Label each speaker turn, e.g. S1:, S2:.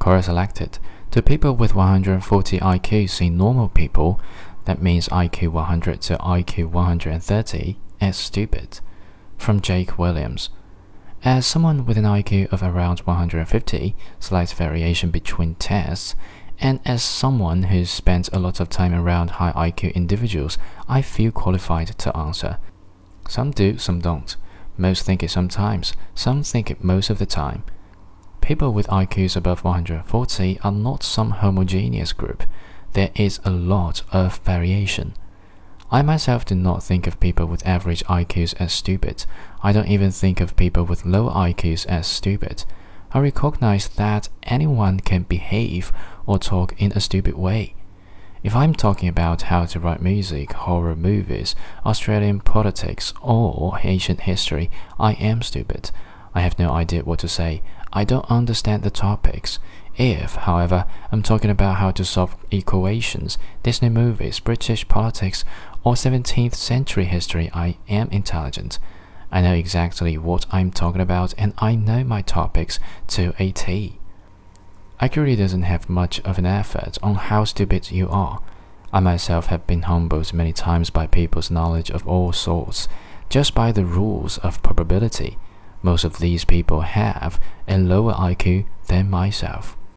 S1: Quora selected. Do people with 140 IQ see normal people, that means IQ 100 to IQ 130, as stupid? From Jake Williams. As someone with an IQ of around 150, slight variation between tests, and as someone who's spent a lot of time around high IQ individuals, I feel qualified to answer. Some do, some don't. Most think it sometimes, some think it most of the time. People with IQs above 140 are not some homogeneous group. There is a lot of variation. I myself do not think of people with average IQs as stupid. I don't even think of people with low IQs as stupid. I recognize that anyone can behave or talk in a stupid way. If I'm talking about how to write music, horror movies, Australian politics, or ancient history, I am stupid. I have no idea what to say. I don't understand the topics. If, however, I'm talking about how to solve equations, Disney movies, British politics, or 17th century history, I am intelligent. I know exactly what I'm talking about and I know my topics to a T. IQ doesn't have much of an effort on how stupid you are. I myself have been humbled many times by people's knowledge of all sorts, just by the rules of probability. Most of these people have a lower IQ than myself.